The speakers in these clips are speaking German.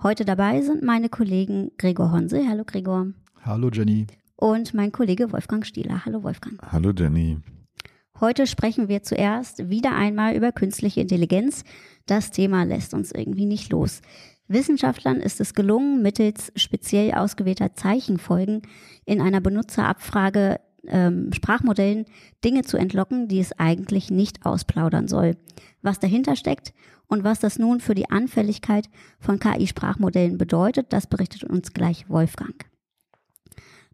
Heute dabei sind meine Kollegen Gregor Honse. Hallo Gregor. Hallo Jenny. Und mein Kollege Wolfgang Stieler. Hallo Wolfgang. Hallo Jenny. Heute sprechen wir zuerst wieder einmal über künstliche Intelligenz. Das Thema lässt uns irgendwie nicht los. Wissenschaftlern ist es gelungen, mittels speziell ausgewählter Zeichenfolgen in einer Benutzerabfrage ähm, Sprachmodellen Dinge zu entlocken, die es eigentlich nicht ausplaudern soll. Was dahinter steckt und was das nun für die Anfälligkeit von KI-Sprachmodellen bedeutet, das berichtet uns gleich Wolfgang.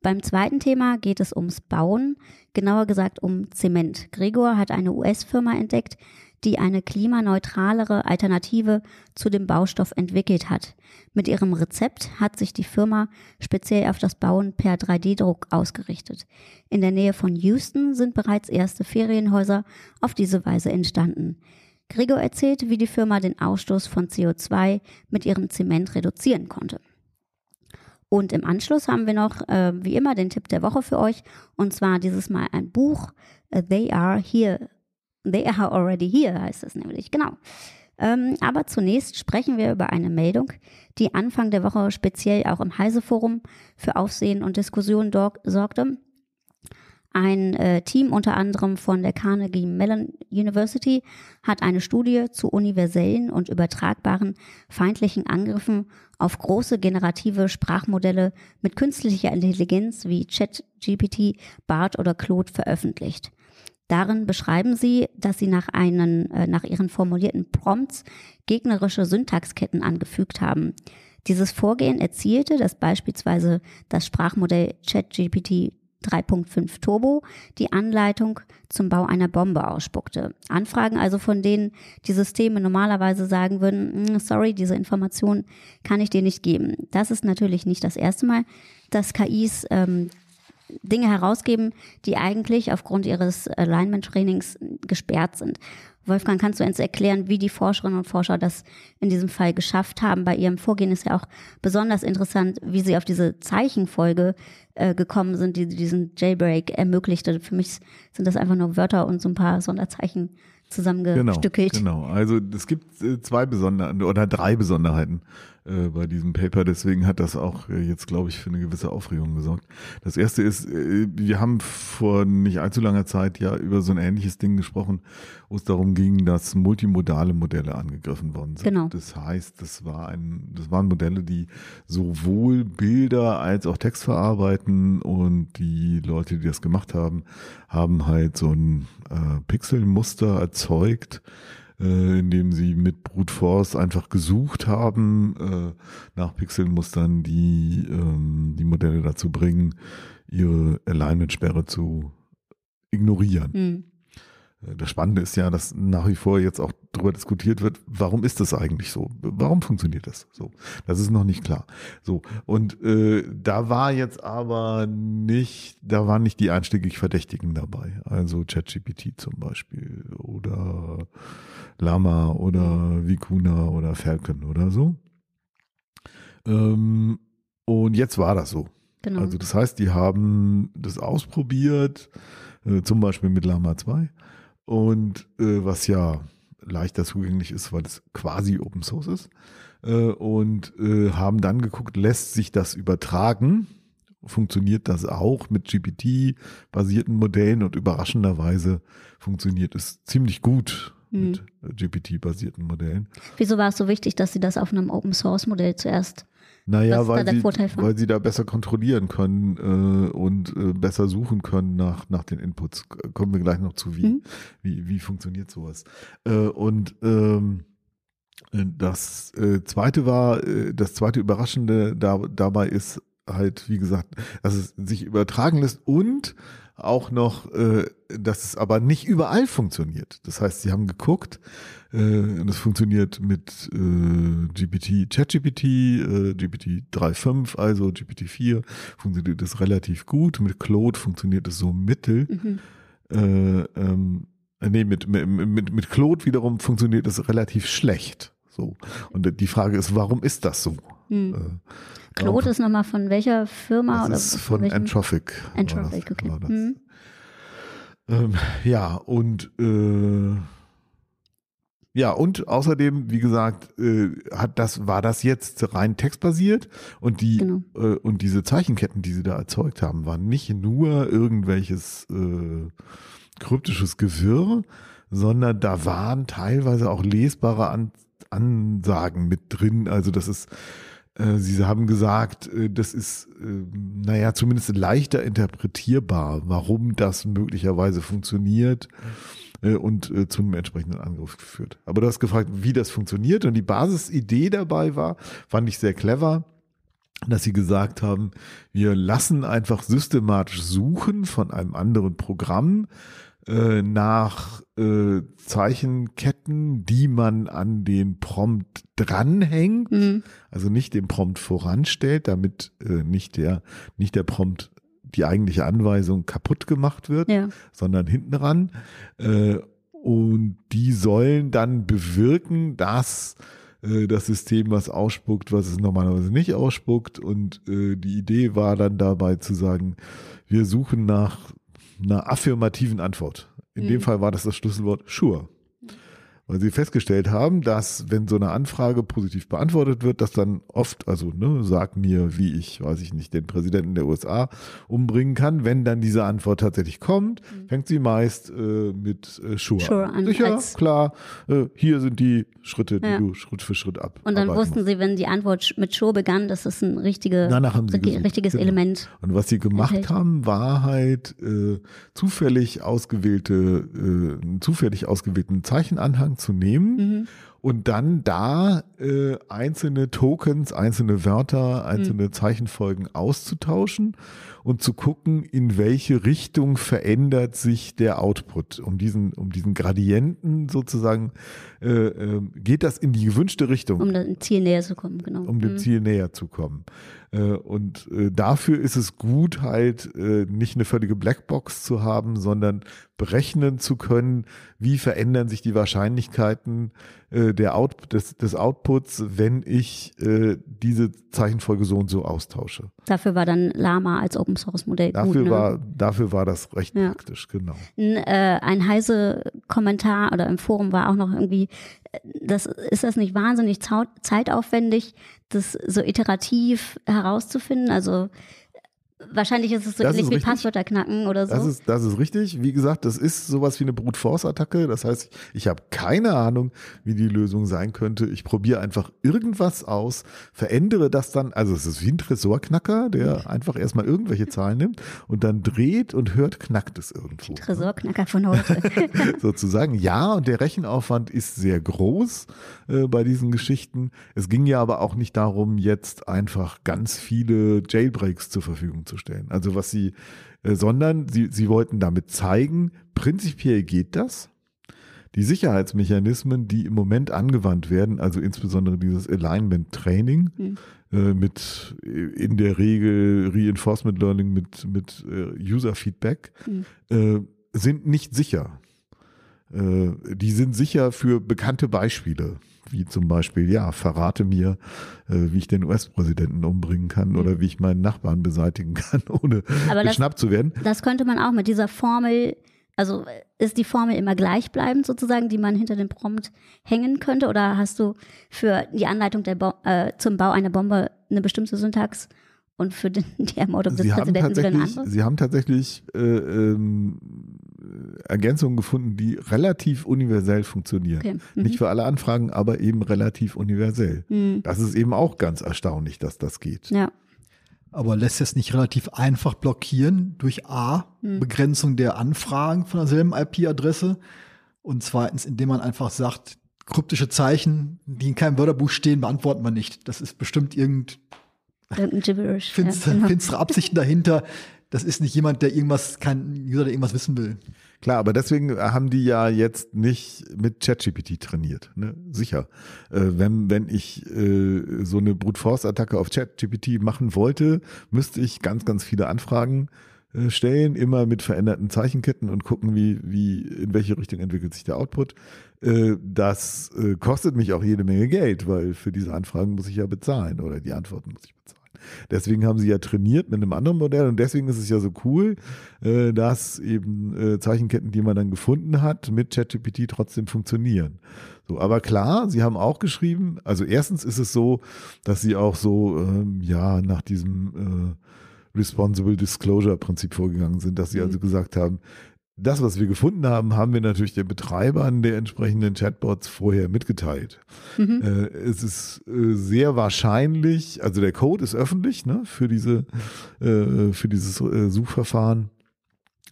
Beim zweiten Thema geht es ums Bauen, genauer gesagt um Zement. Gregor hat eine US-Firma entdeckt, die eine klimaneutralere Alternative zu dem Baustoff entwickelt hat. Mit ihrem Rezept hat sich die Firma speziell auf das Bauen per 3D-Druck ausgerichtet. In der Nähe von Houston sind bereits erste Ferienhäuser auf diese Weise entstanden. Gregor erzählt, wie die Firma den Ausstoß von CO2 mit ihrem Zement reduzieren konnte. Und im Anschluss haben wir noch, äh, wie immer, den Tipp der Woche für euch. Und zwar dieses Mal ein Buch, uh, They Are Here They are already here, heißt es nämlich, genau. Ähm, aber zunächst sprechen wir über eine Meldung, die Anfang der Woche speziell auch im Heise-Forum für Aufsehen und Diskussion sorgte. Ein äh, Team unter anderem von der Carnegie Mellon University hat eine Studie zu universellen und übertragbaren feindlichen Angriffen auf große generative Sprachmodelle mit künstlicher Intelligenz wie ChatGPT, BART oder Claude veröffentlicht. Darin beschreiben sie, dass sie nach, einen, äh, nach ihren formulierten Prompts gegnerische Syntaxketten angefügt haben. Dieses Vorgehen erzielte, dass beispielsweise das Sprachmodell ChatGPT 3.5 Turbo die Anleitung zum Bau einer Bombe ausspuckte. Anfragen also, von denen die Systeme normalerweise sagen würden, hm, sorry, diese Information kann ich dir nicht geben. Das ist natürlich nicht das erste Mal, dass KIs ähm, Dinge herausgeben, die eigentlich aufgrund ihres Alignment-Trainings gesperrt sind. Wolfgang, kannst du uns erklären, wie die Forscherinnen und Forscher das in diesem Fall geschafft haben? Bei ihrem Vorgehen ist ja auch besonders interessant, wie sie auf diese Zeichenfolge äh, gekommen sind, die diesen Jailbreak ermöglichte. Für mich sind das einfach nur Wörter und so ein paar Sonderzeichen zusammengestückelt. Genau, genau. Also es gibt äh, zwei Besonderheiten oder drei Besonderheiten äh, bei diesem Paper. Deswegen hat das auch äh, jetzt, glaube ich, für eine gewisse Aufregung gesorgt. Das erste ist, äh, wir haben vor nicht allzu langer Zeit ja über so ein ähnliches Ding gesprochen, wo es darum ging, dass multimodale Modelle angegriffen worden sind. Genau. Das heißt, das war ein, das waren Modelle, die sowohl Bilder als auch Text verarbeiten und die Leute, die das gemacht haben, haben halt so ein Pixelmuster erzeugt, äh, indem sie mit Brute Force einfach gesucht haben äh, nach Pixelmustern, die ähm, die Modelle dazu bringen, ihre Alignment-Sperre zu ignorieren. Mhm. Das Spannende ist ja, dass nach wie vor jetzt auch darüber diskutiert wird, warum ist das eigentlich so? Warum funktioniert das so? Das ist noch nicht klar. So und äh, da war jetzt aber nicht, da waren nicht die einstiegig Verdächtigen dabei, also ChatGPT zum Beispiel oder Lama oder Vicuna oder Falcon oder so. Ähm, und jetzt war das so. Genau. Also das heißt, die haben das ausprobiert, äh, zum Beispiel mit Lama 2 und äh, was ja leichter zugänglich ist, weil es quasi Open Source ist. Äh, und äh, haben dann geguckt, lässt sich das übertragen? Funktioniert das auch mit GPT-basierten Modellen? Und überraschenderweise funktioniert es ziemlich gut mhm. mit GPT-basierten Modellen. Wieso war es so wichtig, dass Sie das auf einem Open Source Modell zuerst naja, weil sie, weil sie da besser kontrollieren können äh, und äh, besser suchen können nach, nach den Inputs. Kommen wir gleich noch zu, wie, mhm. wie, wie funktioniert sowas. Äh, und ähm, das äh, zweite war, äh, das zweite Überraschende da, dabei ist halt, wie gesagt, dass es sich übertragen lässt und auch noch, äh, dass es aber nicht überall funktioniert. Das heißt, sie haben geguckt, äh, das funktioniert mit äh, GPT, ChatGPT, äh, GPT 3.5, also GPT-4 funktioniert das relativ gut. Mit Claude funktioniert es so mittel. Mhm. Äh, ähm, nee, mit, mit, mit, mit Claude wiederum funktioniert es relativ schlecht. So. Und die Frage ist, warum ist das so? Hm. Äh, Claude ist nochmal von welcher Firma? das oder ist von? Entrophic. Entrophic, okay. war das. Hm. Ähm, ja, und äh, ja, und außerdem, wie gesagt, äh, hat das, war das jetzt rein textbasiert und die Genau. äh, und diese Zeichenketten, die sie da erzeugt haben, waren nicht nur irgendwelches äh, kryptisches Gewirr, sondern da waren teilweise auch lesbare An Ansagen mit drin. Also das ist Sie haben gesagt, äh, das ist, äh, naja, zumindest leichter interpretierbar, warum das möglicherweise funktioniert äh, und äh, zu einem entsprechenden Angriff führt. Aber du hast gefragt, wie das funktioniert und die Basisidee dabei war, fand ich sehr clever dass sie gesagt haben, wir lassen einfach systematisch suchen von einem anderen Programm äh, nach äh, Zeichenketten, die man an den Prompt dranhängt, Hm. also nicht den Prompt voranstellt, damit äh, nicht der nicht der Prompt die eigentliche Anweisung kaputt gemacht wird, Ja. sondern hinten ran. Äh, und die sollen dann bewirken, dass äh, das System was ausspuckt, was es normalerweise nicht ausspuckt. Und äh, die Idee war dann dabei zu sagen, wir suchen nach einer affirmativen Antwort. In Mhm. dem Fall war das das Schlüsselwort sure. Weil sie festgestellt haben, dass wenn so eine Anfrage positiv beantwortet wird, dass dann oft, also ne, sag mir, wie ich, weiß ich nicht, den Präsidenten der USA umbringen kann. Wenn dann diese Antwort tatsächlich kommt, fängt sie meist äh, mit äh, Sure, Mhm. Sure an. Sicher, klar, äh, hier sind die Schritte, die Ja. du Schritt für Schritt ab. Und dann wussten musst. sie, wenn die Antwort mit Show begann, dass es ein richtige, richtiges genau. Element. Und was sie gemacht enthält. haben, war halt äh, zufällig ausgewählte, äh, einen zufällig ausgewählten Zeichenanhang zu nehmen Mhm. und dann da äh, einzelne Tokens, einzelne Wörter, einzelne Zeichenfolgen auszutauschen und zu gucken, in welche Richtung verändert sich der Output. Um diesen, um diesen Gradienten sozusagen äh, äh, geht das in die gewünschte Richtung Um dem Ziel näher zu kommen, genau. um dem Mhm. Ziel näher zu kommen. Äh, Und äh, dafür ist es gut, halt äh, nicht eine völlige Blackbox zu haben, sondern berechnen zu können, wie verändern sich die Wahrscheinlichkeiten der Out des, des Outputs, wenn ich diese Zeichenfolge so und so austausche. Dafür war dann Lama als Open Source Modell Dafür, gut. Ne? war, dafür war das recht Ja. praktisch, genau. Ein, äh, ein heise Kommentar oder im Forum war auch noch irgendwie, das, ist das nicht wahnsinnig zeitaufwendig, das so iterativ herauszufinden? Also wahrscheinlich ist es so Das ähnlich wie richtig. Passwörter knacken oder so. Das ist, das ist richtig. Wie gesagt, das ist sowas wie eine Brute Force Attacke. Das heißt, ich habe keine Ahnung, wie die Lösung sein könnte. Ich probiere einfach irgendwas aus, verändere das dann. Also es ist wie ein Tresorknacker, der einfach erstmal irgendwelche Zahlen nimmt und dann dreht und hört, knackt es irgendwo. ne? Tresorknacker von heute. sozusagen. Ja, und der Rechenaufwand ist sehr groß äh, bei diesen Geschichten. Es ging ja aber auch nicht darum, jetzt einfach ganz viele Jailbreaks zur Verfügung zu stellen. Also was sie, äh, sondern sie, sie wollten damit zeigen, prinzipiell geht das. Die Sicherheitsmechanismen, die im Moment angewandt werden, also insbesondere dieses Alignment Training, Hm. äh, mit äh, in der Regel Reinforcement Learning mit, mit äh, User Feedback, Hm. äh, sind nicht sicher. Äh, die sind sicher für bekannte Beispiele, wie zum Beispiel, ja, verrate mir, äh, wie ich den US-Präsidenten umbringen kann oder wie ich meinen Nachbarn beseitigen kann, ohne Aber das- geschnappt zu werden. Das könnte man auch mit dieser Formel, also ist die Formel immer gleichbleibend sozusagen, die man hinter dem Prompt hängen könnte? Oder hast du für die Anleitung Bo äh, zum Bau einer Bombe eine bestimmte Syntax und für den, die Ermordung des Sie Präsidenten eine tatsächlich, andere? sie haben tatsächlich äh, ähm, Ergänzungen gefunden, die relativ universell funktionieren. Okay. Mhm. Nicht für alle Anfragen, aber eben relativ universell. Mhm. Das ist eben auch ganz erstaunlich, dass das geht. Ja. Aber lässt es nicht relativ einfach blockieren durch A, Hm. Begrenzung der Anfragen von derselben IP-Adresse und zweitens, indem man einfach sagt, kryptische Zeichen, die in keinem Wörterbuch stehen, beantworten wir nicht. Das ist bestimmt Gibberish. finstere, ja, genau. finstere Absichten dahinter. Das ist nicht jemand, der irgendwas, kein User, der irgendwas wissen will. Klar, aber deswegen haben die ja jetzt nicht mit ChatGPT trainiert. Ne? Sicher. Äh, wenn, wenn ich äh, so eine Brute Force Attacke auf ChatGPT machen wollte, müsste ich ganz, ganz viele Anfragen äh, stellen, immer mit veränderten Zeichenketten und gucken, wie, wie, in welche Richtung entwickelt sich der Output. Äh, das äh, kostet mich auch jede Menge Geld, weil für diese Anfragen muss ich ja bezahlen oder die Antworten muss ich bezahlen. Deswegen haben sie ja trainiert mit einem anderen Modell und deswegen ist es ja so cool, äh, dass eben äh, Zeichenketten, die man dann gefunden hat, mit ChatGPT trotzdem funktionieren. So, aber klar, sie haben auch geschrieben, also erstens ist es so, dass sie auch so, ähm, ja, nach diesem äh, Responsible Disclosure Prinzip vorgegangen sind, dass sie also gesagt haben, das, was wir gefunden haben, haben wir natürlich den Betreibern der entsprechenden Chatbots vorher mitgeteilt. Mhm. Äh, es ist äh, sehr wahrscheinlich, also der Code ist öffentlich ne, für diese äh, für dieses Suchverfahren,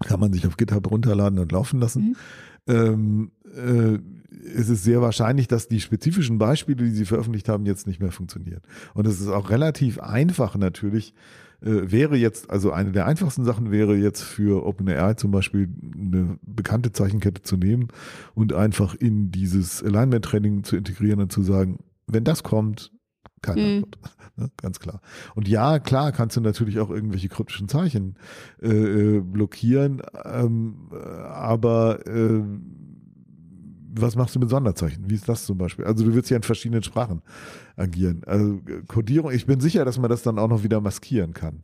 kann man sich auf GitHub runterladen und laufen lassen. Mhm. Ähm, äh, es ist sehr wahrscheinlich, dass die spezifischen Beispiele, die sie veröffentlicht haben, jetzt nicht mehr funktionieren. Und es ist auch relativ einfach natürlich, äh, wäre jetzt, also eine der einfachsten Sachen wäre jetzt für OpenAI zum Beispiel eine bekannte Zeichenkette zu nehmen und einfach in dieses Alignment-Training zu integrieren und zu sagen, wenn das kommt, keine mhm. Antwort. Ne, ganz klar. Und ja, klar kannst du natürlich auch irgendwelche kryptischen Zeichen äh, äh blockieren, ähm, aber äh, was machst du mit Sonderzeichen? Wie ist das zum Beispiel? Also du willst ja in verschiedenen Sprachen agieren. Also Codierung, ich bin sicher, dass man das dann auch noch wieder maskieren kann.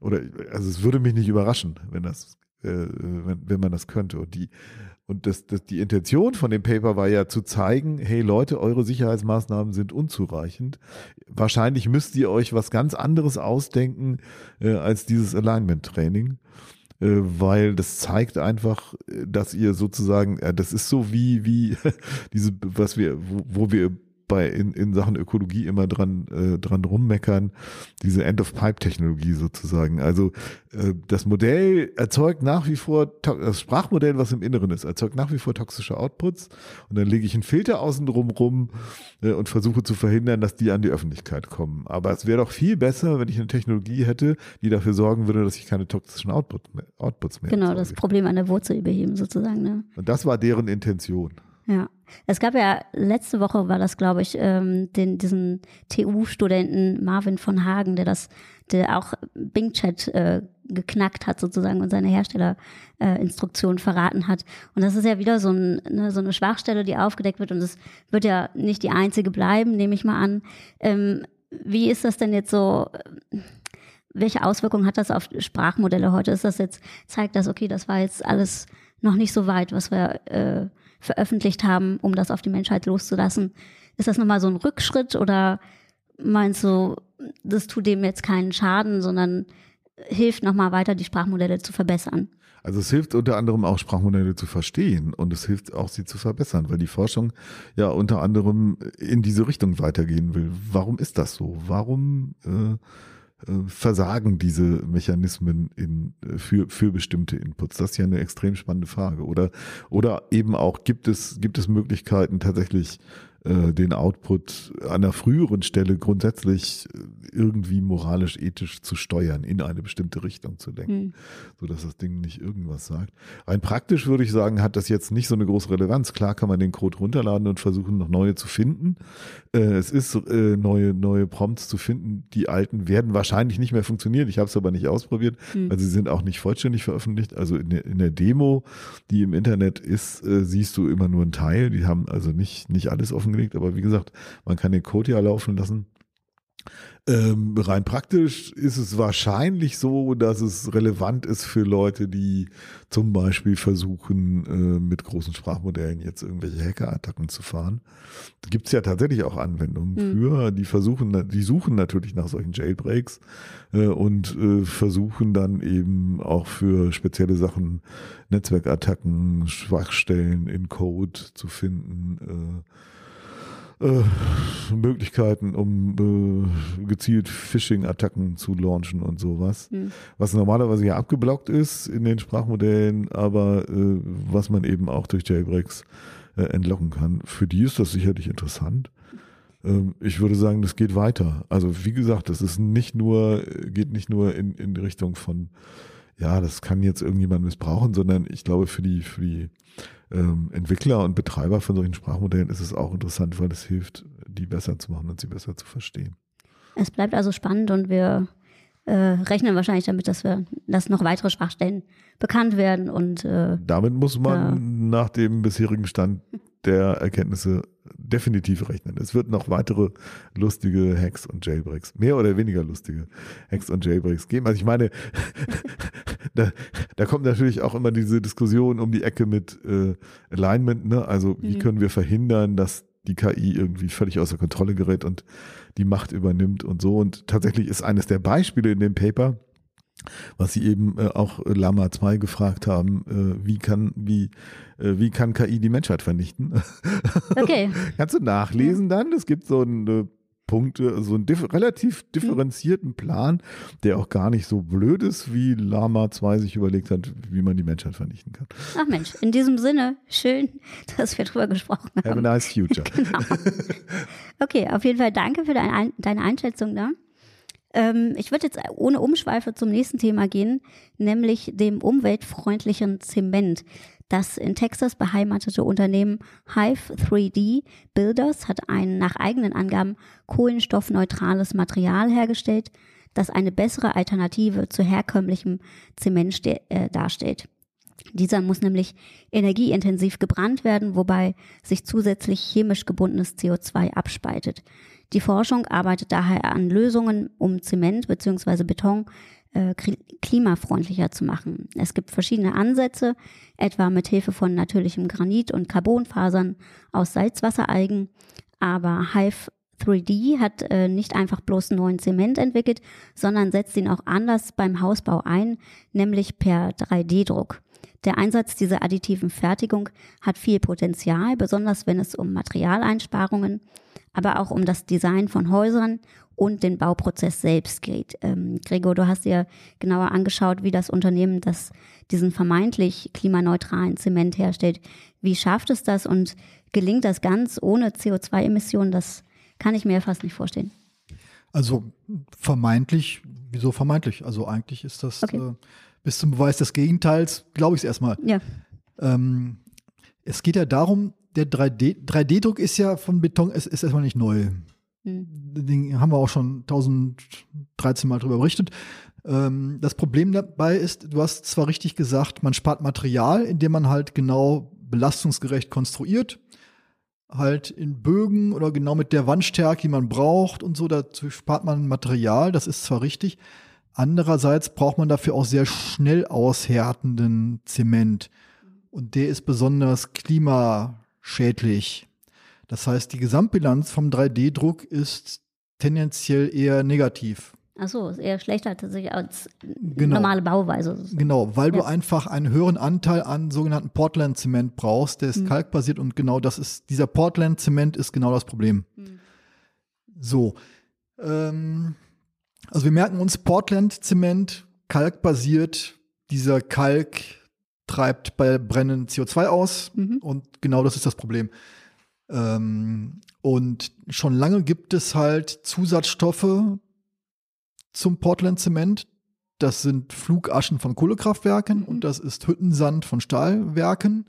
Oder also es würde mich nicht überraschen, wenn das, äh, wenn, wenn man das könnte. Und die und das, das, die Intention von dem Paper war ja zu zeigen, hey Leute, eure Sicherheitsmaßnahmen sind unzureichend. Wahrscheinlich müsst ihr euch was ganz anderes ausdenken äh, als dieses Alignment-Training. Äh, weil das zeigt einfach, äh, dass ihr sozusagen, das ist so wie, wie diese, was wir, wo, wo wir bei in, in Sachen Ökologie immer dran äh, dran rummeckern, diese End-of-Pipe-Technologie sozusagen. Also äh, das Modell erzeugt nach wie vor, das Sprachmodell, was im Inneren ist, erzeugt nach wie vor toxische Outputs und dann lege ich einen Filter außen drum rum äh, und versuche zu verhindern, dass die an die Öffentlichkeit kommen. Aber es wäre doch viel besser, wenn ich eine Technologie hätte, die dafür sorgen würde, dass ich keine toxischen Output mehr, Outputs mehr Genau, das Problem an der Wurzel beheben sozusagen. Ne? Und das war deren Intention. Ja. Es gab ja, letzte Woche war das, glaube ich, ähm, den, diesen TU-Studenten Marvin von Hagen, der das, der auch Bing Chat äh, geknackt hat sozusagen und seine Herstellerinstruktion äh, verraten hat. Und das ist ja wieder so, ein, ne, so eine Schwachstelle, die aufgedeckt wird und es wird ja nicht die einzige bleiben, nehme ich mal an. Ähm, wie ist das denn jetzt so? Welche Auswirkungen hat das auf Sprachmodelle heute? Ist das jetzt, zeigt das, okay, das war jetzt alles noch nicht so weit, was wir äh, veröffentlicht haben, um das auf die Menschheit loszulassen. Ist das nochmal so ein Rückschritt oder meinst du, das tut dem jetzt keinen Schaden, sondern hilft nochmal weiter, die Sprachmodelle zu verbessern? Also es hilft unter anderem auch Sprachmodelle zu verstehen und es hilft auch sie zu verbessern, weil die Forschung ja unter anderem in diese Richtung weitergehen will. Warum ist das so? Warum äh, versagen diese Mechanismen in, äh, für, für bestimmte Inputs? Das ist ja eine extrem spannende Frage. Oder, oder eben auch, gibt es, gibt es Möglichkeiten tatsächlich äh, den Output an einer früheren Stelle grundsätzlich äh, irgendwie moralisch, ethisch zu steuern, in eine bestimmte Richtung zu lenken, mhm. so dass das Ding nicht irgendwas sagt. Rein praktisch würde ich sagen, hat das jetzt nicht so eine große Relevanz. Klar kann man den Code runterladen und versuchen, noch neue zu finden. Äh, es ist äh, neue, neue Prompts zu finden. Die alten werden wahrscheinlich nicht mehr funktionieren. Ich habe es aber nicht ausprobiert, mhm. weil sie sind auch nicht vollständig veröffentlicht. Also in der, in der Demo, die im Internet ist, äh, siehst du immer nur einen Teil. Die haben also nicht, nicht alles offen angelegt, aber wie gesagt, man kann den Code ja laufen lassen. Ähm, rein praktisch ist es wahrscheinlich so, dass es relevant ist für Leute, die zum Beispiel versuchen, äh, mit großen Sprachmodellen jetzt irgendwelche Hackerattacken zu fahren. Da gibt es ja tatsächlich auch Anwendungen mhm. für, die versuchen, die suchen natürlich nach solchen Jailbreaks äh, und äh, versuchen dann eben auch für spezielle Sachen Netzwerkattacken, Schwachstellen in Code zu finden. Äh, äh, Möglichkeiten, um äh, gezielt Phishing-Attacken zu launchen und sowas. Mhm. Was normalerweise ja abgeblockt ist in den Sprachmodellen, aber äh, was man eben auch durch Jailbreaks äh, entlocken kann. Für die ist das sicherlich interessant. Ähm, ich würde sagen, das geht weiter. Also wie gesagt, das ist nicht nur, geht nicht nur in, in Richtung von ja, das kann jetzt irgendjemand missbrauchen, sondern ich glaube, für die, für die ähm, Entwickler und Betreiber von solchen Sprachmodellen ist es auch interessant, weil es hilft, die besser zu machen und sie besser zu verstehen. Es bleibt also spannend und wir äh, rechnen wahrscheinlich damit, dass wir, dass noch weitere Schwachstellen bekannt werden und äh, damit muss man ja. nach dem bisherigen Stand der Erkenntnisse definitiv rechnen. Es wird noch weitere lustige Hacks und Jailbreaks, mehr oder weniger lustige Hacks und Jailbreaks geben. Also ich meine, da, da kommt natürlich auch immer diese Diskussion um die Ecke mit äh, Alignment. Ne? Also wie Mhm. können wir verhindern, dass die KI irgendwie völlig außer Kontrolle gerät und die Macht übernimmt und so. Und tatsächlich ist eines der Beispiele in dem Paper, was sie eben äh, auch äh, Lama 2 gefragt haben, äh, wie kann, wie, äh, wie kann KI die Menschheit vernichten? okay. Kannst du nachlesen dann? Es gibt so einen Punkte, so einen dif relativ differenzierten Plan, der auch gar nicht so blöd ist, wie Lama 2 sich überlegt hat, wie man die Menschheit vernichten kann. Ach Mensch, in diesem Sinne, schön, dass wir drüber gesprochen Have a haben. nice future. Genau. Okay, auf jeden Fall danke für deine, Ein- deine Einschätzung da. Ähm, ich würde jetzt ohne Umschweife zum nächsten Thema gehen, nämlich dem umweltfreundlichen Zement. Das in Texas beheimatete Unternehmen Hive 3D Builders hat ein nach eigenen Angaben kohlenstoffneutrales Material hergestellt, das eine bessere Alternative zu herkömmlichem Zement äh, darstellt. Dieser muss nämlich energieintensiv gebrannt werden, wobei sich zusätzlich chemisch gebundenes CO2 abspaltet. Die Forschung arbeitet daher an Lösungen, um Zement bzw. Beton äh, kli- klimafreundlicher zu machen. Es gibt verschiedene Ansätze, etwa mit Hilfe von natürlichem Granit und Carbonfasern aus Salzwasseralgen. Aber Hive 3D hat äh, nicht einfach bloß neuen Zement entwickelt, sondern setzt ihn auch anders beim Hausbau ein, nämlich per 3D-Druck. Der Einsatz dieser additiven Fertigung hat viel Potenzial, besonders wenn es um Materialeinsparungen, aber auch um das Design von Häusern und den Bauprozess selbst geht. Ähm, Gregor, du hast dir genauer angeschaut, wie das Unternehmen das, diesen vermeintlich klimaneutralen Zement herstellt. Wie schafft es das und gelingt das ganz ohne CO2-Emissionen? Das kann ich mir fast nicht vorstellen. Also vermeintlich, wieso vermeintlich? Also eigentlich ist das Okay. äh, bis zum Beweis des Gegenteils, glaube ich es erstmal. Ja. Ähm, es geht ja darum, der 3D, 3D-Druck ist ja von Beton, es ist erstmal nicht neu. Hm. Den haben wir auch schon 1013 Mal drüber berichtet. Ähm, das Problem dabei ist, du hast zwar richtig gesagt, man spart Material, indem man halt genau belastungsgerecht konstruiert. Halt in Bögen oder genau mit der Wandstärke, die man braucht und so, dazu spart man Material, das ist zwar richtig. Andererseits braucht man dafür auch sehr schnell aushärtenden Zement. Und der ist besonders klimaschädlich. Das heißt, die Gesamtbilanz vom 3D-Druck ist tendenziell eher negativ. Ach so, ist eher schlechter tatsächlich als Genau. normale Bauweise. Genau, weil du Ja. einfach einen höheren Anteil an sogenannten Portland-Zement brauchst, der ist Mhm. kalkbasiert und genau das ist, dieser Portland-Zement ist genau das Problem. Mhm. So, ähm, also wir merken uns Portland-Zement, kalkbasiert, dieser Kalk treibt bei Brennen CO2 aus Mhm. und genau das ist das Problem. Ähm, und schon lange gibt es halt Zusatzstoffe zum Portland-Zement. Das sind Flugaschen von Kohlekraftwerken Mhm. und das ist Hüttensand von Stahlwerken,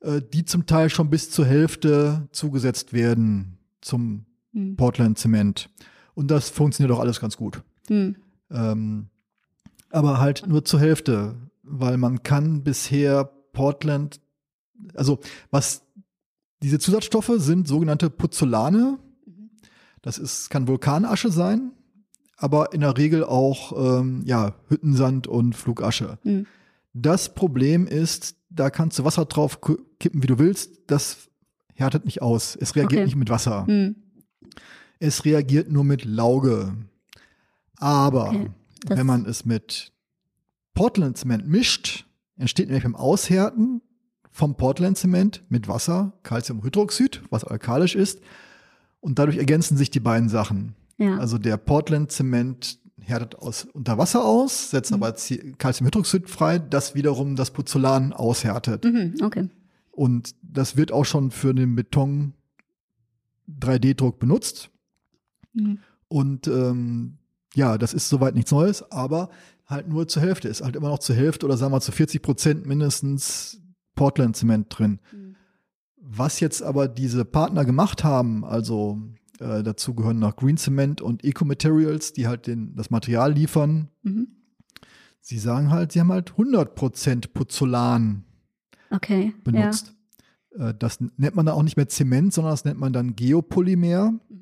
äh, die zum Teil schon bis zur Hälfte zugesetzt werden zum Hm. Portland-Zement. Und das funktioniert auch alles ganz gut. Hm. Ähm, aber halt nur zur Hälfte, weil man kann bisher Portland, also was diese Zusatzstoffe sind sogenannte Puzzolane. Das ist, kann Vulkanasche sein, aber in der Regel auch ähm, ja, Hüttensand und Flugasche. Hm. Das Problem ist, da kannst du Wasser drauf kippen, wie du willst. Das härtet nicht aus. Es reagiert Okay. nicht mit Wasser. Hm. Es reagiert nur mit Lauge. Aber Okay, wenn man es mit Portland-Zement mischt, entsteht nämlich beim Aushärten vom Portland-Zement mit Wasser Calciumhydroxid, was alkalisch ist. Und dadurch ergänzen sich die beiden Sachen. Ja. Also der Portland-Zement härtet aus, unter Wasser aus, setzt Mhm. aber Calciumhydroxid frei, das wiederum das Pozzolan aushärtet. mhm. Okay. Und das wird auch schon für den Beton 3D-Druck benutzt. Mhm. Und ähm, ja, das ist soweit nichts Neues, aber halt nur zur Hälfte. Ist halt immer noch zur Hälfte oder sagen wir zu 40 Prozent mindestens Portland-Zement drin. Mhm. Was jetzt aber diese Partner gemacht haben, also äh, dazu gehören noch Green Cement und Eco Materials, die halt den, das Material liefern. Mhm. Sie sagen halt, sie haben halt 100% Pozzolan Okay. benutzt. Äh, das nennt man dann auch nicht mehr Zement, sondern das nennt man dann Geopolymer. Ja. Mhm.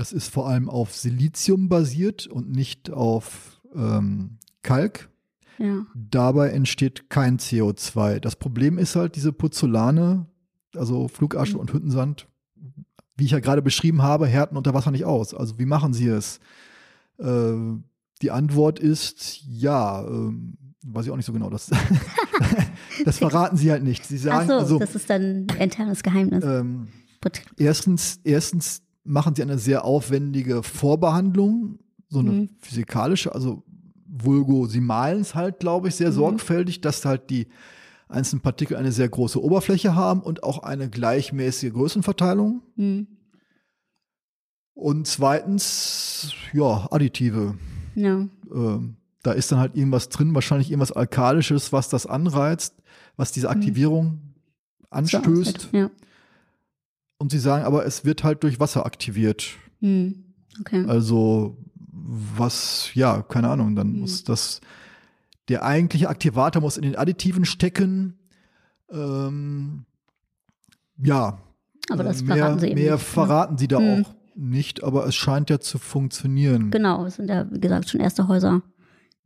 Das ist vor allem auf Silizium basiert und nicht auf ähm, Kalk. ja. Dabei entsteht kein CO2. Das Problem ist halt, diese Pozzolane, also Flugasche Mhm. und Hüttensand, wie ich ja gerade beschrieben habe, härten unter Wasser nicht aus. Also wie machen sie es? Äh, die Antwort ist ja, ähm, weiß ich auch nicht so genau. Das, das verraten sie halt nicht. Sie Ach sagen, so, also das ist dann ein internes Geheimnis. ähm, erstens, erstens machen sie eine sehr aufwendige Vorbehandlung, so eine Mhm. physikalische, also Vulgo, sie malen es halt, glaube ich, sehr Mhm. sorgfältig, dass halt die einzelnen Partikel eine sehr große Oberfläche haben und auch eine gleichmäßige Größenverteilung. Mhm. Und zweitens, ja, Additive. Ja. Ähm, da ist dann halt irgendwas drin, wahrscheinlich irgendwas Alkalisches, was das anreizt, was diese Aktivierung Mhm. So anstößt. Ja. Und sie sagen aber, es wird halt durch Wasser aktiviert. Mhm. Okay. Also, was, ja, keine Ahnung, dann Mhm. muss das, der eigentliche Aktivator muss in den Additiven stecken. Ähm, ja, Aber das äh, verraten mehr, sie eben mehr nicht, ne? verraten sie da Mhm. auch nicht, aber es scheint ja zu funktionieren. Genau, es sind ja, wie gesagt, schon erste Häuser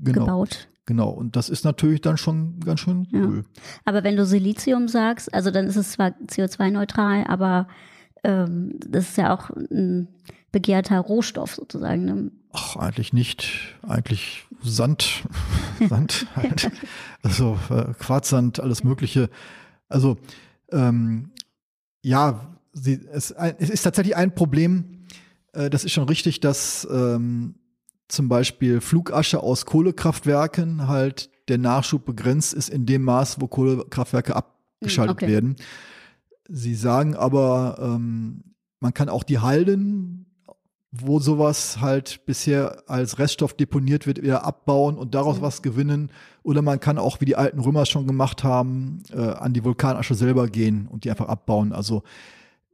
Genau, gebaut. Genau. Und das ist natürlich dann schon ganz schön Ja. cool. Aber wenn du Silizium sagst, also dann ist es zwar CO2-neutral, aber ähm, das ist ja auch ein begehrter Rohstoff sozusagen. Ne? Ach, eigentlich nicht. Eigentlich Sand. Sand halt. Also äh, Quarzsand, alles Mögliche. Also, ähm, ja, sie, es, es ist tatsächlich ein Problem. Äh, das ist schon richtig, dass ähm, zum Beispiel Flugasche aus Kohlekraftwerken halt der Nachschub begrenzt ist in dem Maß, wo Kohlekraftwerke abgeschaltet okay. werden. Sie sagen aber, ähm, man kann auch die Halden, wo sowas halt bisher als Reststoff deponiert wird, wieder abbauen und daraus Mhm. was gewinnen. Oder man kann auch, wie die alten Römer es schon gemacht haben, äh, an die Vulkanasche selber gehen und die einfach abbauen. Also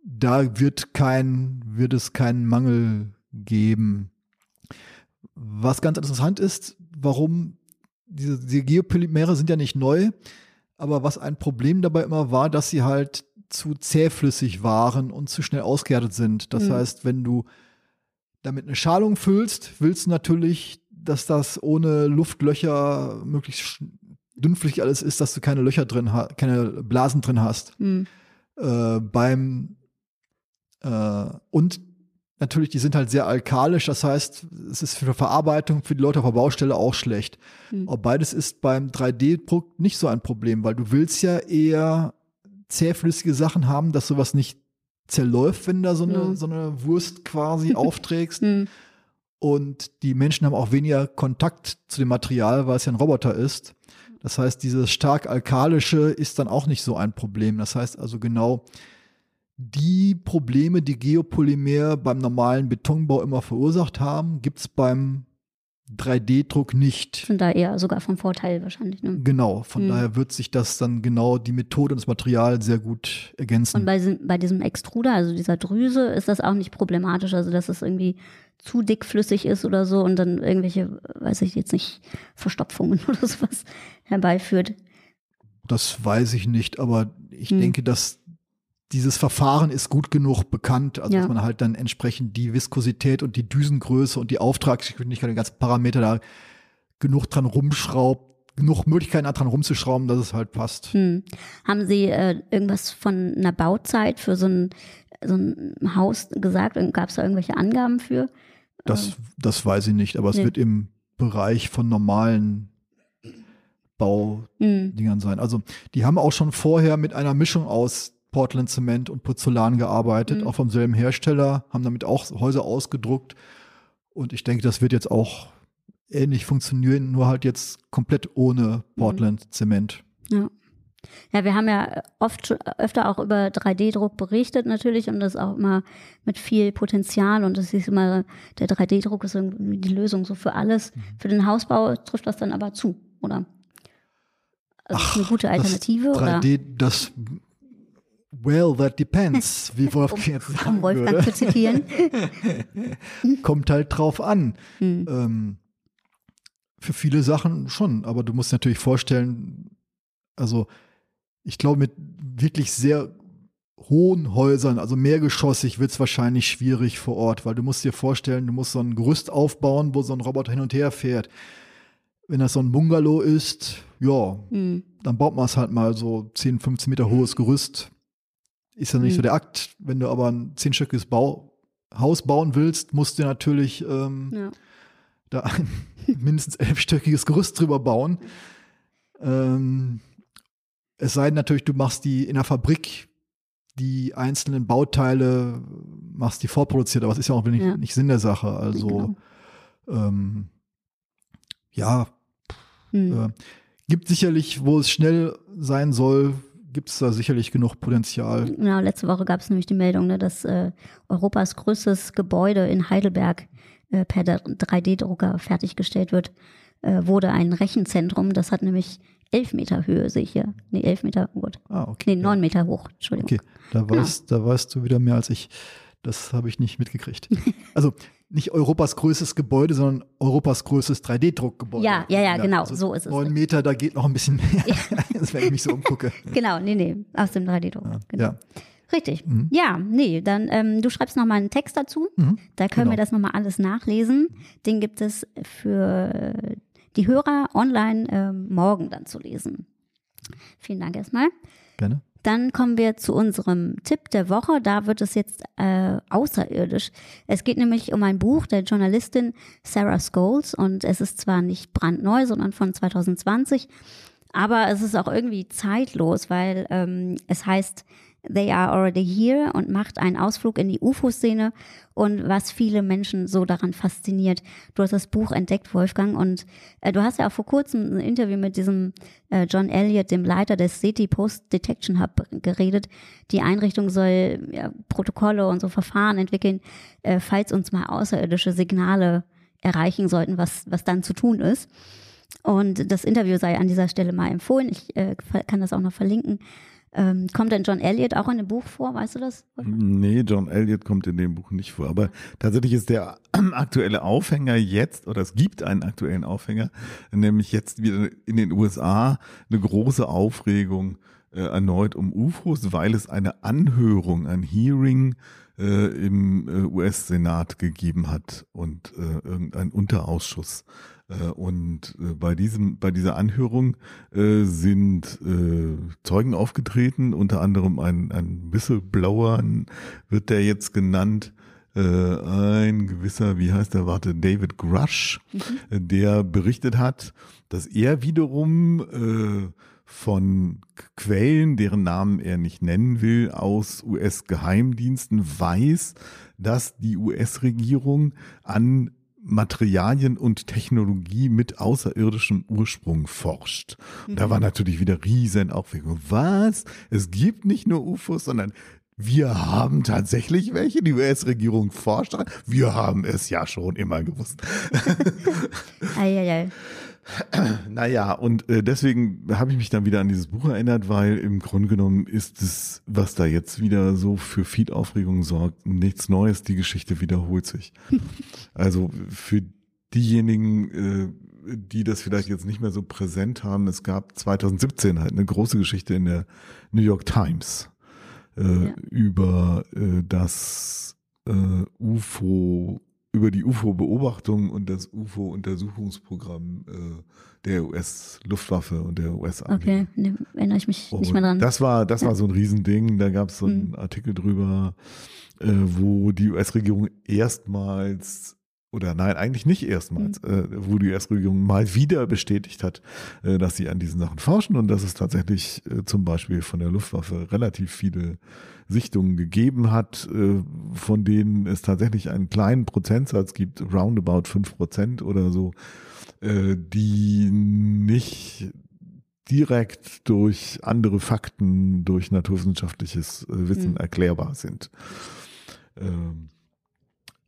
da wird kein, wird es keinen Mangel geben. Was ganz interessant ist, warum diese, diese Geopolymere sind ja nicht neu, aber was ein Problem dabei immer war, dass sie halt zu zähflüssig waren und zu schnell ausgehärtet sind. Das Mhm. heißt, wenn du damit eine Schalung füllst, willst du natürlich, dass das ohne Luftlöcher möglichst dünnflüssig alles ist, dass du keine Löcher drin hast, keine Blasen drin hast. Hm. Äh, beim äh, und natürlich, die sind halt sehr alkalisch, das heißt, es ist für die Verarbeitung für die Leute auf der Baustelle auch schlecht. Hm. Aber beides ist beim 3D-Druck nicht so ein Problem, weil du willst ja eher zähflüssige Sachen haben, dass sowas nicht zerläuft, wenn da so eine, Ja. so eine Wurst quasi aufträgst. Hm. Und die Menschen haben auch weniger Kontakt zu dem Material, weil es ja ein Roboter ist. Das heißt, dieses stark alkalische ist dann auch nicht so ein Problem. Das heißt also genau die Probleme, die Geopolymer beim normalen Betonbau immer verursacht haben, gibt es beim 3D-Druck nicht. Sind da eher sogar vom Vorteil wahrscheinlich. Ne? Genau, von Hm. daher wird sich das dann genau die Methode und das Material sehr gut ergänzen. Und bei, diesem- bei diesem Extruder, also dieser Drüse, ist das auch nicht problematisch, also dass es irgendwie zu dickflüssig ist oder so und dann irgendwelche, weiß ich jetzt nicht, Verstopfungen oder sowas herbeiführt. Das weiß ich nicht, aber ich Hm. denke, dass dieses Verfahren ist gut genug bekannt, also Ja. dass man halt dann entsprechend die Viskosität und die Düsengröße und die Auftragsgeschwindigkeit, die ganzen Parameter da genug dran rumschraubt, genug Möglichkeiten dran rumzuschrauben, dass es halt passt. Hm. Haben Sie äh, irgendwas von einer Bauzeit für so ein, so ein Haus gesagt? Gab es da irgendwelche Angaben für? Das, das weiß ich nicht, aber es Nee. wird im Bereich von normalen Baudingern Hm. sein. Also die haben auch schon vorher mit einer Mischung aus Portland Zement und Pozzolan gearbeitet, Mhm. auch vom selben Hersteller, haben damit auch Häuser ausgedruckt. Und ich denke, das wird jetzt auch ähnlich funktionieren, nur halt jetzt komplett ohne Portland Zement. Ja. Ja, wir haben ja oft öfter auch über 3D-Druck berichtet natürlich und das auch immer mit viel Potenzial und das ist immer, der 3D-Druck ist irgendwie die Lösung so für alles. Mhm. Für den Hausbau trifft das dann aber zu, oder? Also Ach, eine gute Alternative, das 3D, oder? Das Well, that depends, wie Wolfgang jetzt sagen Um Wolfgang würde. zu zitieren. Kommt halt drauf an. Hm. Ähm, für viele Sachen schon, aber du musst natürlich vorstellen, also ich glaube, mit wirklich sehr hohen Häusern, also mehrgeschossig, wird es wahrscheinlich schwierig vor Ort, weil du musst dir vorstellen, du musst so ein Gerüst aufbauen, wo so ein Roboter hin und her fährt. Wenn das so ein Bungalow ist, ja, mhm. dann baut man es halt mal so 10, 15 Meter hohes Gerüst. Ist ja nicht mhm. so der Akt. Wenn du aber ein zehnstöckiges Bau, Haus bauen willst, musst du natürlich ähm, ja. da ein mindestens elfstöckiges Gerüst drüber bauen. Ähm, es sei denn natürlich, du machst die in der Fabrik die einzelnen Bauteile, machst die vorproduziert, aber es ist ja auch nicht, ja. nicht Sinn der Sache. Also genau. ähm, ja, hm. äh, gibt sicherlich, wo es schnell sein soll, gibt es da sicherlich genug Potenzial. Genau, letzte Woche gab es nämlich die Meldung, ne, dass äh, Europas größtes Gebäude in Heidelberg äh, per 3D-Drucker fertiggestellt wird, äh, wurde ein Rechenzentrum. Das hat nämlich elf Meter Höhe, sehe ich hier. Nee, elf Meter, oh Gott. Ah, okay. Nee, neun ja. Meter hoch, Entschuldigung. Okay, da weißt, genau. da weißt du wieder mehr als ich. Das habe ich nicht mitgekriegt. also nicht Europas größtes Gebäude, sondern Europas größtes 3D-Druckgebäude. Ja, ja, ja, genau, also so ist es. Neun Meter, da geht noch ein bisschen mehr, ja. wenn ich mich so umgucke. Genau, nee, nee, aus dem 3D-Druck. Ja. Genau. ja. Richtig. Mhm. Ja, nee, dann ähm, du schreibst nochmal einen Text dazu. Mhm. Da können genau. wir das nochmal alles nachlesen. Den gibt es für die Hörer online ähm, morgen dann zu lesen. Vielen Dank erstmal. Gerne. Dann kommen wir zu unserem Tipp der Woche. Da wird es jetzt äh, außerirdisch. Es geht nämlich um ein Buch der Journalistin Sarah Scholes und es ist zwar nicht brandneu, sondern von 2020, aber es ist auch irgendwie zeitlos, weil ähm, es heißt They Are Already Here und macht einen Ausflug in die UFO-Szene und was viele Menschen so daran fasziniert. Du hast das Buch entdeckt, Wolfgang, und äh, du hast ja auch vor kurzem ein Interview mit diesem äh, John Elliott, dem Leiter des SETI Post Detection Hub, geredet. Die Einrichtung soll ja, Protokolle und so Verfahren entwickeln, äh, falls uns mal außerirdische Signale erreichen sollten, was, was dann zu tun ist. Und das Interview sei an dieser Stelle mal empfohlen. Ich äh, kann das auch noch verlinken. Ähm, kommt denn John Elliott auch in dem Buch vor, weißt du das? Nee, John Elliott kommt in dem Buch nicht vor. Aber tatsächlich ist der aktuelle Aufhänger jetzt, oder es gibt einen aktuellen Aufhänger, nämlich jetzt wieder in den USA eine große Aufregung äh, erneut um UFOs, weil es eine Anhörung, ein Hearing äh, im äh, US-Senat gegeben hat und äh, irgendein Unterausschuss und äh, bei diesem, bei dieser Anhörung äh, sind Zeugen aufgetreten, unter anderem ein, ein Whistleblower, wird der jetzt genannt, ein gewisser, wie heißt der, warte, David Grush, mhm. der berichtet hat, dass er wiederum von Quellen, deren Namen er nicht nennen will, aus US-Geheimdiensten weiß, dass die US-Regierung an Materialien und Technologie mit außerirdischem Ursprung forscht. Und da war mhm. natürlich wieder riesen Aufregung. Was? Es gibt nicht nur UFOs, sondern wir haben tatsächlich welche. Die US-Regierung forscht. Wir haben es ja schon immer gewusst. Eieiei. Naja, und äh, deswegen habe ich mich dann wieder an dieses Buch erinnert, weil im Grunde genommen ist es, was da jetzt wieder so für viel Aufregung sorgt, nichts Neues, die Geschichte wiederholt sich. also für diejenigen, äh, die das vielleicht jetzt nicht mehr so präsent haben, es gab 2017 halt eine große Geschichte in der New York Times äh, ja. über äh, das äh, UFO über die UFO-Beobachtung und das UFO-Untersuchungsprogramm äh, der US-Luftwaffe und der US-Armee. Okay, ne, erinnere ich mich und nicht mehr dran. Das war, das ja. war so ein Riesending. Da gab es so einen mhm. Artikel drüber, äh, wo die US-Regierung erstmals oder nein, eigentlich nicht erstmals, mhm. äh, wo die US-Regierung mal wieder bestätigt hat, äh, dass sie an diesen Sachen forschen und dass es tatsächlich äh, zum Beispiel von der Luftwaffe relativ viele Sichtungen gegeben hat, äh, von denen es tatsächlich einen kleinen Prozentsatz gibt, roundabout fünf Prozent oder so, äh, die nicht direkt durch andere Fakten, durch naturwissenschaftliches äh, Wissen Mhm. erklärbar sind. Ähm,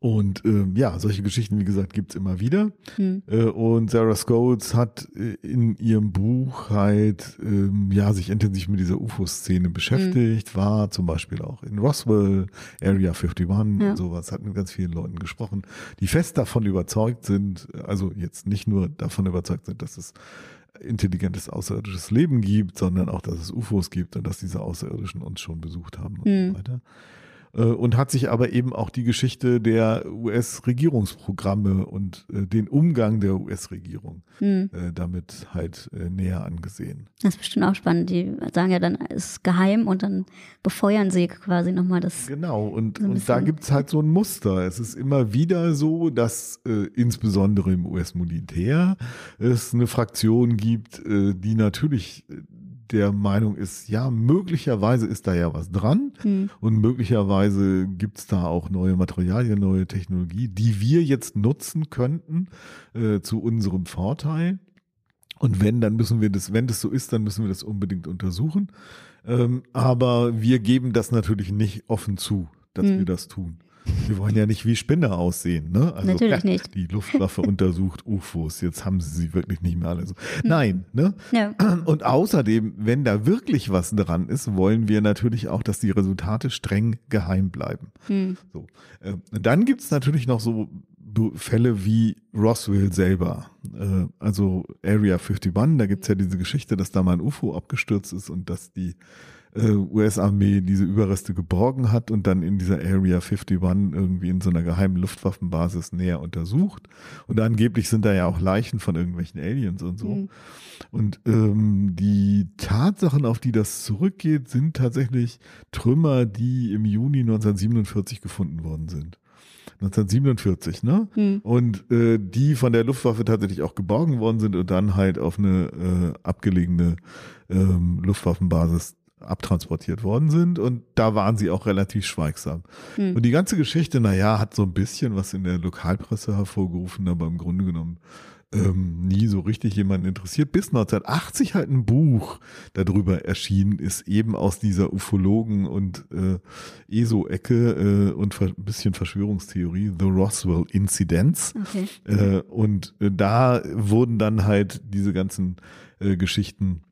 und ähm, ja, solche Geschichten, wie gesagt, gibt's immer wieder. Hm. Äh, Und Sarah Scholes hat äh, in ihrem Buch halt ähm, ja sich intensiv mit dieser UFO-Szene beschäftigt, war zum Beispiel auch in Roswell, Area 51 Ja. und sowas, hat mit ganz vielen Leuten gesprochen, die fest davon überzeugt sind, also jetzt nicht nur davon überzeugt sind, dass es intelligentes außerirdisches Leben gibt, sondern auch, dass es UFOs gibt und dass diese Außerirdischen uns schon besucht haben und Hm. so weiter. Äh, Und hat sich aber eben auch die Geschichte der US-Regierungsprogramme und äh, den Umgang der US-Regierung Hm. äh, damit halt äh, näher angesehen. Das ist bestimmt auch spannend. Die sagen ja dann, es ist geheim und dann befeuern sie quasi nochmal das. Genau, und, So und da bisschen- gibt's halt so ein Muster. Es ist immer wieder so, dass äh, insbesondere im US-Militär es eine Fraktion gibt, äh, die natürlich der Meinung ist, ja, möglicherweise ist da ja was dran Hm. und möglicherweise gibt's da auch neue Materialien, neue Technologie, die wir jetzt nutzen könnten äh, zu unserem Vorteil. Und wenn, dann müssen wir das, wenn das so ist, dann müssen wir das unbedingt untersuchen. Ähm, aber wir geben das natürlich nicht offen zu, dass Hm. wir das tun. Wir wollen ja nicht wie Spinner aussehen, ne? Also, Natürlich nicht. Die Luftwaffe untersucht UFOs. Jetzt haben sie sie wirklich nicht mehr alle so. Nein, ne? Ja. Und außerdem, wenn da wirklich was dran ist, wollen wir natürlich auch, dass die Resultate streng geheim bleiben. Hm. So. Äh, dann gibt's natürlich noch so Fälle wie Roswell selber. Äh, also Area 51, da gibt's ja diese Geschichte, dass da mal ein UFO abgestürzt ist und dass die äh, US-Armee diese Überreste geborgen hat und dann in dieser Area 51 irgendwie in so einer geheimen Luftwaffenbasis näher untersucht. Und angeblich sind da ja auch Leichen von irgendwelchen Aliens und so. Hm. Und ähm, die Tatsachen, auf die das zurückgeht, sind tatsächlich Trümmer, die im Juni 1947 gefunden worden sind. 1947, ne? Hm. Und äh, die von der Luftwaffe tatsächlich auch geborgen worden sind und dann halt auf eine äh, abgelegene ähm, Luftwaffenbasis abtransportiert worden sind und da waren sie auch relativ schweigsam. Hm. Und die ganze Geschichte, naja, hat so ein bisschen was in der Lokalpresse hervorgerufen, aber im Grunde genommen ähm, nie so richtig jemanden interessiert. Bis 1980 halt ein Buch darüber erschienen ist, eben aus dieser Ufologen- und äh, ESO-Ecke äh, und ein bisschen Verschwörungstheorie, The Roswell Incidents. Okay. Äh, und äh, da wurden dann halt diese ganzen äh, Geschichten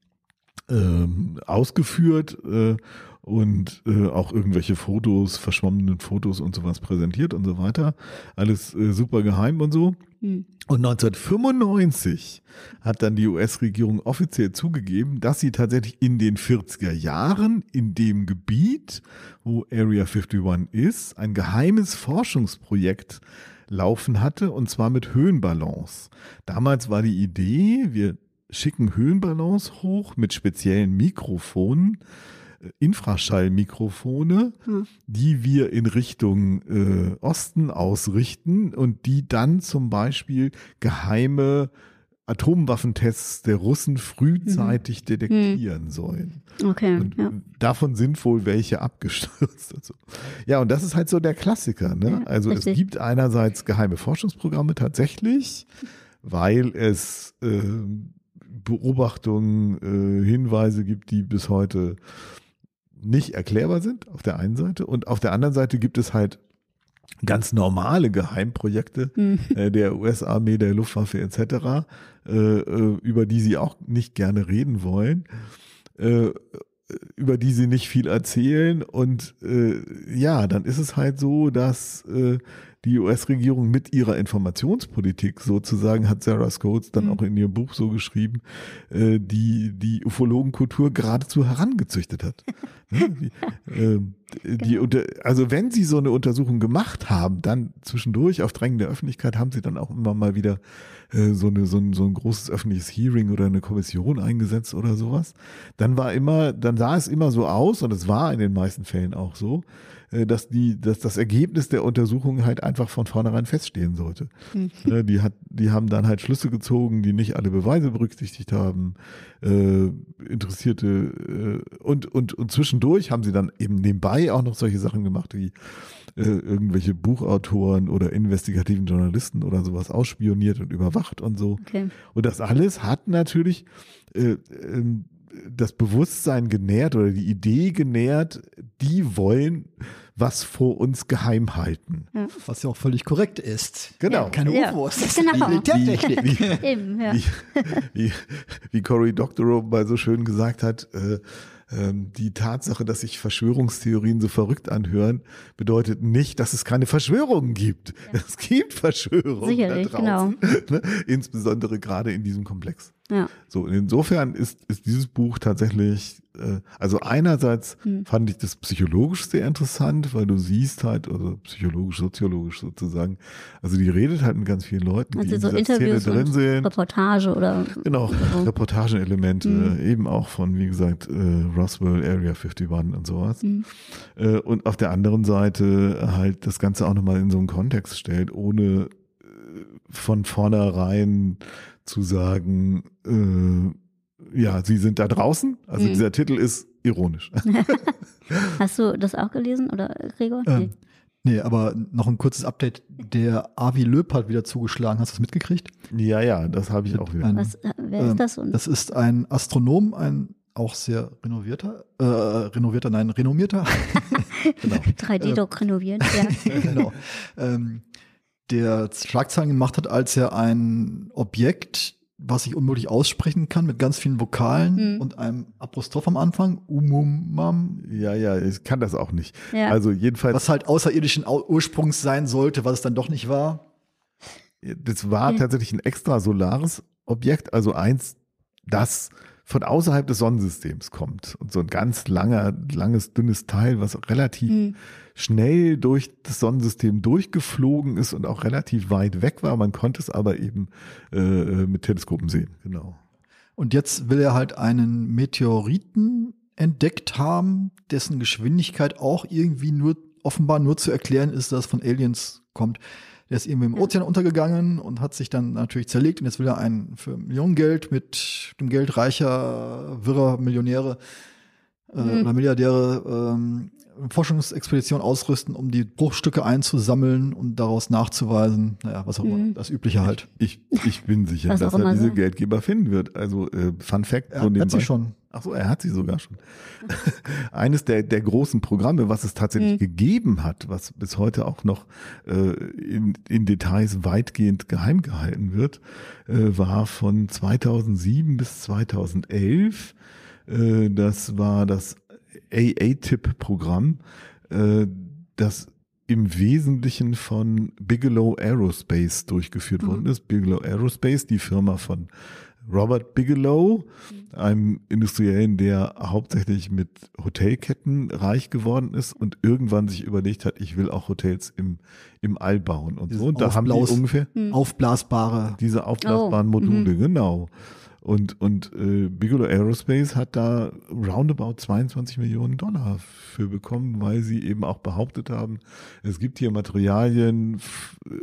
ähm, ausgeführt äh, und äh, auch irgendwelche Fotos, verschwommenen Fotos und sowas präsentiert und so weiter. Alles äh, super geheim und so. Hm. Und 1995 hat dann die US-Regierung offiziell zugegeben, dass sie tatsächlich in den 40er Jahren in dem Gebiet, wo Area 51 ist, ein geheimes Forschungsprojekt laufen hatte, und zwar mit Höhenballons. Damals war die Idee, wir schicken Höhenballons hoch mit speziellen Mikrofonen, äh, Infraschallmikrofone, Hm. die wir in Richtung äh, Osten ausrichten und die dann zum Beispiel geheime Atomwaffentests der Russen frühzeitig detektieren sollen. Okay. Und Ja. davon sind wohl welche abgestürzt. Und so. Ja, und das ist halt so der Klassiker. Ne? Ja, also richtig. es gibt einerseits geheime Forschungsprogramme tatsächlich, weil es äh, Beobachtungen, äh, Hinweise gibt, die bis heute nicht erklärbar sind, auf der einen Seite. Und auf der anderen Seite gibt es halt ganz normale Geheimprojekte Hm. äh, der US-Armee, der Luftwaffe etc., äh, äh, über die sie auch nicht gerne reden wollen, äh, über die sie nicht viel erzählen. Und äh, ja, dann ist es halt so, dass äh, die US-Regierung mit ihrer Informationspolitik sozusagen, hat Sarah Scholes dann Mhm. auch in ihrem Buch so geschrieben, äh, die die Ufologenkultur geradezu herangezüchtet hat. Ne? die, ähm, die Genau. unter, also wenn sie so eine Untersuchung gemacht haben, dann zwischendurch auf Drängen der Öffentlichkeit haben sie dann auch immer mal wieder äh, so, eine, so, ein, so ein großes öffentliches Hearing oder eine Kommission eingesetzt oder sowas. Dann war immer, dann sah es immer so aus und es war in den meisten Fällen auch so, äh, dass die, dass das Ergebnis der Untersuchung halt einfach von vornherein feststehen sollte. Mhm. Ne, Die hat, die haben dann halt Schlüsse gezogen, die nicht alle Beweise berücksichtigt haben, äh, Interessierte äh, und, und, und zwischendurch haben sie dann eben nebenbei auch noch solche Sachen gemacht, wie äh, irgendwelche Buchautoren oder investigativen Journalisten oder sowas ausspioniert und überwacht und so. Okay. Und das alles hat natürlich äh, ähm, das Bewusstsein genährt oder die Idee genährt, die wollen was vor uns geheim halten. Was ja auch völlig korrekt ist. Genau. Keine Ja. UFOs. Das Genau. ist Militärtechnik. Wie, Eben, ja. wie, wie, wie Cory Doctorow mal so schön gesagt hat, äh, ähm, die Tatsache, dass sich Verschwörungstheorien so verrückt anhören, bedeutet nicht, dass es keine Verschwörungen gibt. Es gibt Verschwörungen Sicherlich, da draußen, ne? insbesondere gerade in diesem Komplex. Ja. So, insofern ist, ist dieses Buch tatsächlich, äh, also einerseits Hm. fand ich das psychologisch sehr interessant, weil du siehst halt, also psychologisch, soziologisch sozusagen, also die redet halt mit ganz vielen Leuten, die Also in so dieser Szene Interviews drin und sind. Reportage oder Genau, so. Reportagenelemente, Mhm. eben auch von, wie gesagt, äh, Roswell, Area 51 und sowas. Mhm. Äh, und auf der anderen Seite halt das Ganze auch nochmal in so einen Kontext stellt, ohne von vornherein zu sagen, äh, ja, sie sind da draußen. Also Mhm. dieser Titel ist ironisch. Hast du das auch gelesen oder Gregor? Ähm, nee, aber noch ein kurzes Update. Der Avi Löb hat wieder zugeschlagen. Hast du das mitgekriegt? ja, ja, das habe ich auch wieder. Ein- Was, wer ähm, ist das? Und Das ist ein Astronom, ein auch sehr renovierter, äh, renovierter, nein, renommierter. genau. 3D-Druck renoviert, ja. genau. Ähm, der Schlagzeilen gemacht hat, als er ein Objekt, was ich unmöglich aussprechen kann, mit ganz vielen Vokalen Hm. und einem Apostroph am Anfang, Umumam, ja, ja, ich kann das auch nicht. ja. Also jedenfalls, was halt außerirdischen Au- Ursprungs sein sollte, was es dann doch nicht war. das war Ja. tatsächlich ein extrasolares Objekt, also eins, das von außerhalb des Sonnensystems kommt. Und so ein ganz langer, langes, dünnes Teil, was relativ Hm. schnell durch das Sonnensystem durchgeflogen ist und auch relativ weit weg war. Man konnte es aber eben äh, mit Teleskopen sehen. Genau. Und jetzt will er halt einen Meteoriten entdeckt haben, dessen Geschwindigkeit auch irgendwie nur offenbar nur zu erklären ist, dass es von Aliens kommt. Der ist irgendwie im. Ozean untergegangen und hat sich dann natürlich zerlegt und jetzt will er einen für Millionengeld mit dem Geld reicher, wirrer Millionäre äh, Mhm. oder Milliardäre ähm, Forschungsexpedition ausrüsten, um die Bruchstücke einzusammeln und daraus nachzuweisen. Naja, was auch immer, Mhm. das Übliche halt. Ich, ich bin sicher, dass er diese so. Geldgeber finden wird. Also äh, Fun Fact. Er so hat sie schon. Ach so, er hat sie sogar schon. Eines der, der großen Programme, was es tatsächlich Mhm. gegeben hat, was bis heute auch noch äh, in, in Details weitgehend geheim gehalten wird, äh, war von 2007 bis 2011. Äh, das war das AA-Tip-Programm, äh, das im Wesentlichen von Bigelow Aerospace durchgeführt Mhm. worden ist. Bigelow Aerospace, die Firma von Robert Bigelow, einem Industriellen, der hauptsächlich mit Hotelketten reich geworden ist und irgendwann sich überlegt hat, ich will auch Hotels im, im All bauen und Dieses so. Und da haben die ungefähr Hm. Aufblasbare diese aufblasbaren Oh, Module, genau. Und, und äh, Bigelow Aerospace hat da roundabout 22 Millionen Dollar für bekommen, weil sie eben auch behauptet haben, es gibt hier Materialien,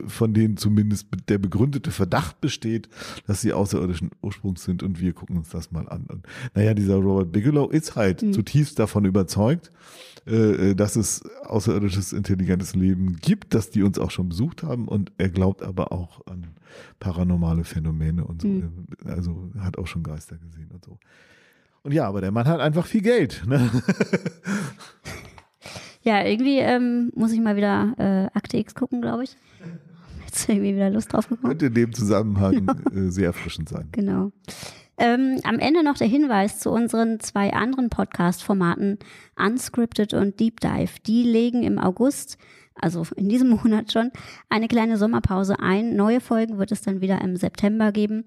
von denen zumindest der begründete Verdacht besteht, dass sie außerirdischen Ursprungs sind und wir gucken uns das mal an. Und, naja, dieser Robert Bigelow ist halt Mhm. zutiefst davon überzeugt, äh, dass es außerirdisches intelligentes Leben gibt, dass die uns auch schon besucht haben und er glaubt aber auch an paranormale Phänomene und so. Mhm. Also hat auch schon Geister gesehen und so. Und ja, aber der Mann hat einfach viel Geld. Ne? Ja, irgendwie ähm, muss ich mal wieder äh, Akte X gucken, glaube ich. Jetzt irgendwie wieder Lust drauf bekommen. Könnte in dem Zusammenhang äh, sehr erfrischend sein. Genau. Ähm, am Ende noch der Hinweis zu unseren zwei anderen Podcast-Formaten Unscripted und Deep Dive. Die legen im August, also in diesem Monat schon, eine kleine Sommerpause ein. Neue Folgen wird es dann wieder im September geben.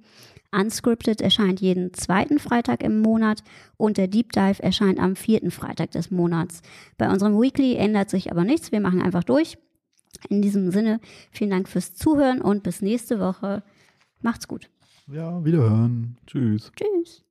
Unscripted erscheint jeden zweiten Freitag im Monat und der Deep Dive erscheint am vierten Freitag des Monats. Bei unserem Weekly ändert sich aber nichts. Wir machen einfach durch. In diesem Sinne, vielen Dank fürs Zuhören und bis nächste Woche. Macht's gut. Ja, wiederhören. Tschüss. Tschüss.